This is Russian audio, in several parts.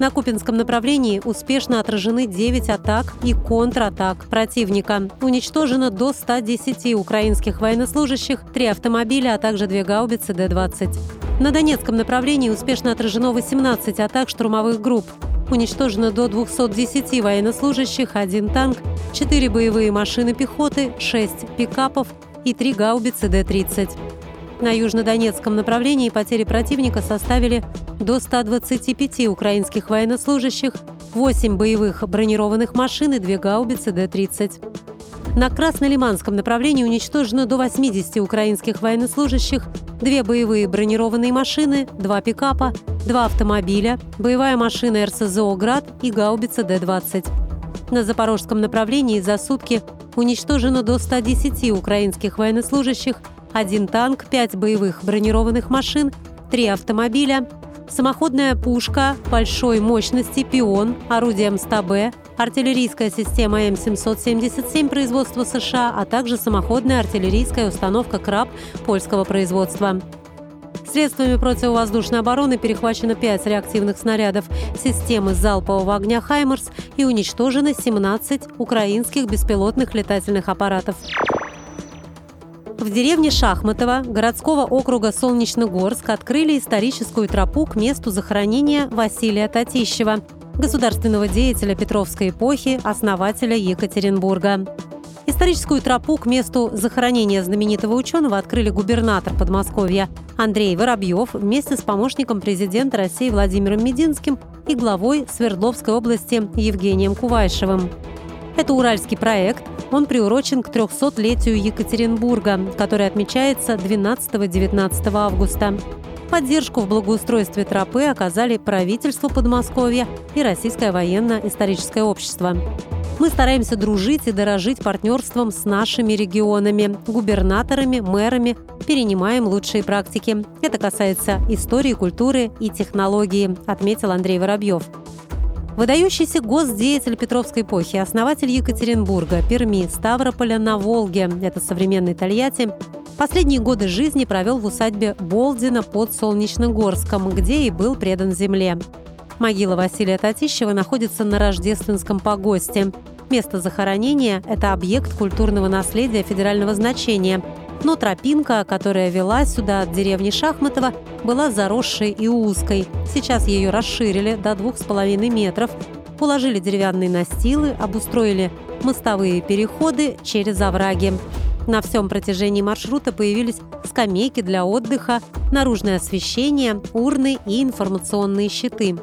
На Купинском направлении успешно отражены 9 атак и контратак противника. Уничтожено до 110 украинских военнослужащих, 3 автомобиля, а также 2 гаубицы Д-20. На Донецком направлении успешно отражено 18 атак штурмовых групп. Уничтожено до 210 военнослужащих, 1 танк, 4 боевые машины пехоты, 6 пикапов и 3 гаубицы Д-30. На южнодонецком направлении потери противника составили до 125 украинских военнослужащих, 8 боевых бронированных машин и 2 гаубицы Д-30. На Краснолиманском направлении уничтожено до 80 украинских военнослужащих, две боевые бронированные машины, два пикапа, два автомобиля, боевая машина РСЗО «Град» и гаубица Д-20. На запорожском направлении за сутки уничтожено до 110 украинских военнослужащих, один танк, пять боевых бронированных машин, три автомобиля, самоходная пушка большой мощности «Пион», орудие МСТБ, артиллерийская система М777 производства США, а также самоходная артиллерийская установка «Краб» польского производства. Средствами противовоздушной обороны перехвачено 5 реактивных снарядов системы залпового огня «Хаймерс» и уничтожено 17 украинских беспилотных летательных аппаратов. В деревне Шахматово городского округа Солнечногорск открыли историческую тропу к месту захоронения Василия Татищева, государственного деятеля Петровской эпохи, основателя Екатеринбурга. Историческую тропу к месту захоронения знаменитого ученого открыли губернатор Подмосковья Андрей Воробьев вместе с помощником президента России Владимиром Мединским и главой Свердловской области Евгением Кувайшевым. Это уральский проект. Он приурочен к 300-летию Екатеринбурга, который отмечается 12-19 августа. Поддержку в благоустройстве тропы оказали правительство Подмосковья и Российское военно-историческое общество. Мы стараемся дружить и дорожить партнерством с нашими регионами, губернаторами, мэрами, перенимаем лучшие практики. Это касается истории, культуры и технологии, отметил Андрей Воробьев. Выдающийся госдеятель Петровской эпохи, основатель Екатеринбурга, Перми, Ставрополя на Волге – это современный Тольятти – Последние годы жизни провел в усадьбе Болдина под Солнечногорском, где и был предан земле. Могила Василия Татищева находится на Рождественском погосте. Место захоронения – это объект культурного наследия федерального значения. Но тропинка, которая вела сюда от деревни Шахматова, была заросшей и узкой. Сейчас ее расширили до двух с половиной метров, уложили деревянные настилы, обустроили мостовые переходы через овраги. На всем протяжении маршрута появились скамейки для отдыха, наружное освещение, урны и информационные щиты.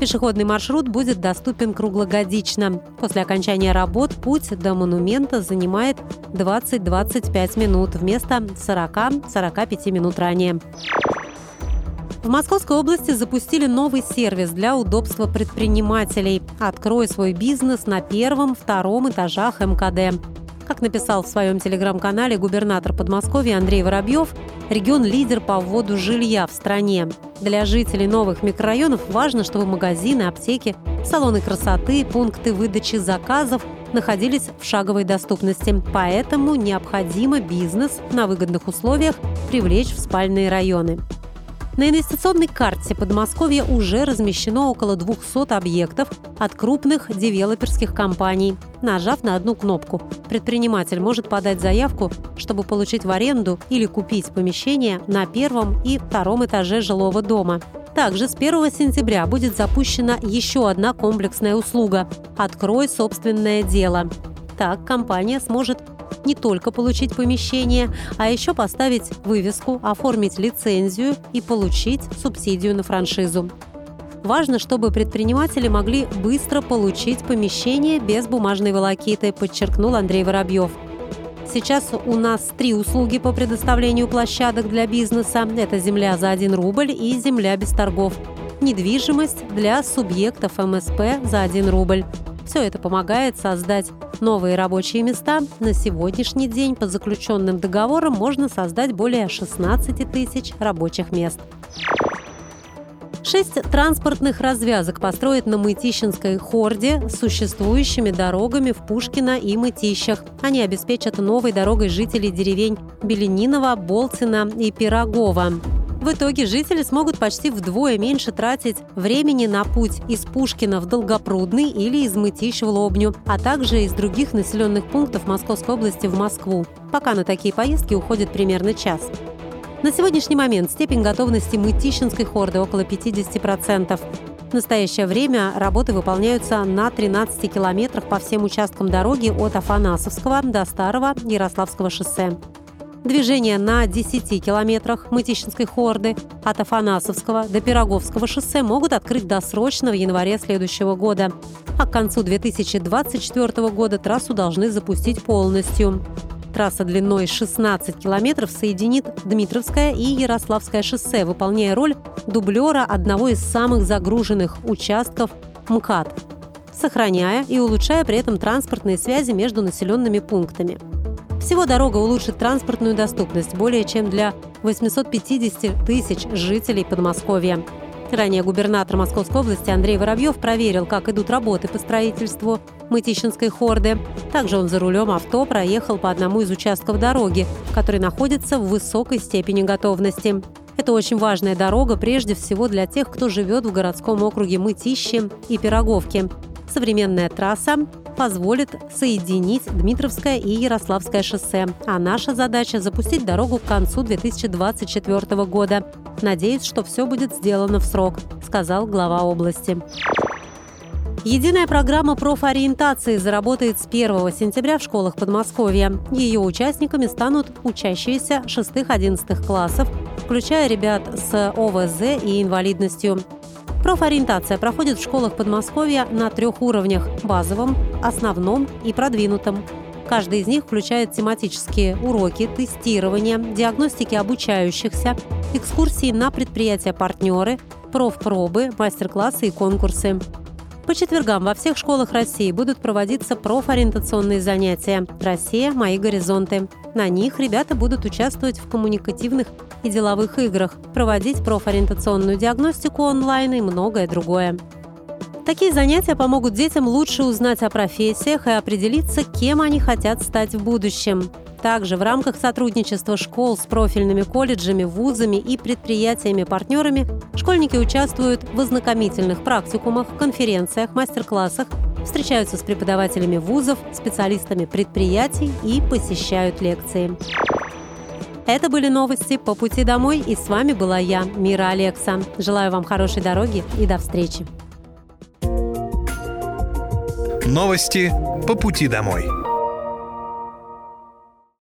Пешеходный маршрут будет доступен круглогодично. После окончания работ путь до монумента занимает 20-25 минут вместо 40-45 минут ранее. В Московской области запустили новый сервис для удобства предпринимателей. Открой свой бизнес на первом, втором этажах МКД. Как написал в своем телеграм-канале губернатор Подмосковья Андрей Воробьев, регион – лидер по вводу жилья в стране. Для жителей новых микрорайонов важно, чтобы магазины, аптеки, салоны красоты, пункты выдачи заказов находились в шаговой доступности. Поэтому необходимо бизнес на выгодных условиях привлечь в спальные районы. На инвестиционной карте Подмосковья уже размещено около 200 объектов от крупных девелоперских компаний. Нажав на одну кнопку, предприниматель может подать заявку, чтобы получить в аренду или купить помещение на первом и втором этаже жилого дома. Также с 1 сентября будет запущена еще одна комплексная услуга «Открой собственное дело». Так компания сможет не только получить помещение, а еще поставить вывеску, оформить лицензию и получить субсидию на франшизу. Важно, чтобы предприниматели могли быстро получить помещение без бумажной волокиты, подчеркнул Андрей Воробьев. Сейчас у нас три услуги по предоставлению площадок для бизнеса. Это земля за 1 рубль и земля без торгов. Недвижимость для субъектов МСП за 1 рубль. Все это помогает создать новые рабочие места. На сегодняшний день по заключенным договорам можно создать более 16 тысяч рабочих мест. Шесть транспортных развязок построят на Мытищинской хорде с существующими дорогами в Пушкино и Мытищах. Они обеспечат новой дорогой жителей деревень Беленинова, Болцина и Пирогова. В итоге жители смогут почти вдвое меньше тратить времени на путь из Пушкина в Долгопрудный или из Мытищ в Лобню, а также из других населенных пунктов Московской области в Москву. Пока на такие поездки уходит примерно час. На сегодняшний момент степень готовности Мытищинской хорды около 50%. В настоящее время работы выполняются на 13 километрах по всем участкам дороги от Афанасовского до Старого Ярославского шоссе. Движение на 10 километрах Мытищинской хорды от Афанасовского до Пироговского шоссе могут открыть досрочно в январе следующего года. А к концу 2024 года трассу должны запустить полностью. Трасса длиной 16 километров соединит Дмитровское и Ярославское шоссе, выполняя роль дублера одного из самых загруженных участков МКАД, сохраняя и улучшая при этом транспортные связи между населенными пунктами. Всего дорога улучшит транспортную доступность более чем для 850 тысяч жителей Подмосковья. Ранее губернатор Московской области Андрей Воробьев проверил, как идут работы по строительству Мытищинской хорды. Также он за рулем авто проехал по одному из участков дороги, который находится в высокой степени готовности. Это очень важная дорога прежде всего для тех, кто живет в городском округе Мытищи и Пироговки. Современная трасса позволит соединить Дмитровское и Ярославское шоссе. А наша задача – запустить дорогу к концу 2024 года. Надеюсь, что все будет сделано в срок, сказал глава области. Единая программа профориентации заработает с 1 сентября в школах Подмосковья. Ее участниками станут учащиеся 6-11 классов, включая ребят с ОВЗ и инвалидностью. Профориентация проходит в школах Подмосковья на трех уровнях – базовом, основном и продвинутом. Каждый из них включает тематические уроки, тестирование, диагностики обучающихся, экскурсии на предприятия-партнеры, профпробы, мастер-классы и конкурсы. По четвергам во всех школах России будут проводиться профориентационные занятия «Россия. Мои горизонты». На них ребята будут участвовать в коммуникативных и деловых играх, проводить профориентационную диагностику онлайн и многое другое. Такие занятия помогут детям лучше узнать о профессиях и определиться, кем они хотят стать в будущем. Также в рамках сотрудничества школ с профильными колледжами, вузами и предприятиями-партнерами школьники участвуют в ознакомительных практикумах, конференциях, мастер-классах, встречаются с преподавателями вузов, специалистами предприятий и посещают лекции. Это были новости по пути домой, и с вами была я, Мира Алекса. Желаю вам хорошей дороги и до встречи. Новости по пути домой.